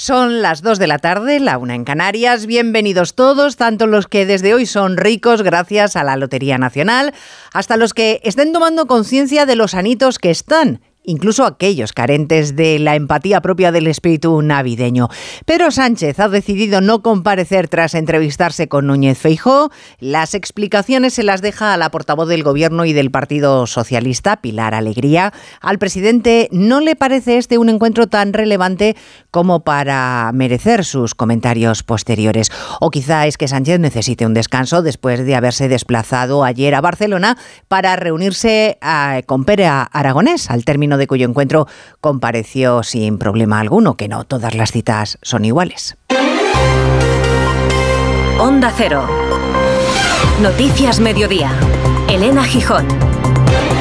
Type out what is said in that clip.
Son las 2 de la tarde, la una en Canarias. Bienvenidos todos, tanto los que desde hoy son ricos gracias a la Lotería Nacional, hasta los que estén tomando conciencia de los anitos que están incluso aquellos carentes de la empatía propia del espíritu navideño. Pedro Sánchez ha decidido no comparecer tras entrevistarse con Núñez Feijó. Las explicaciones se las deja a la portavoz del Gobierno y del Partido Socialista, Pilar Alegría. Al presidente no le parece este un encuentro tan relevante como para merecer sus comentarios posteriores. O quizá es que Sánchez necesite un descanso después de haberse desplazado ayer a Barcelona para reunirse ah, con Pere Aragonés al término de cuyo encuentro compareció sin problema alguno, que no todas las citas son iguales. Onda Cero. Noticias Mediodía. Elena Gijón.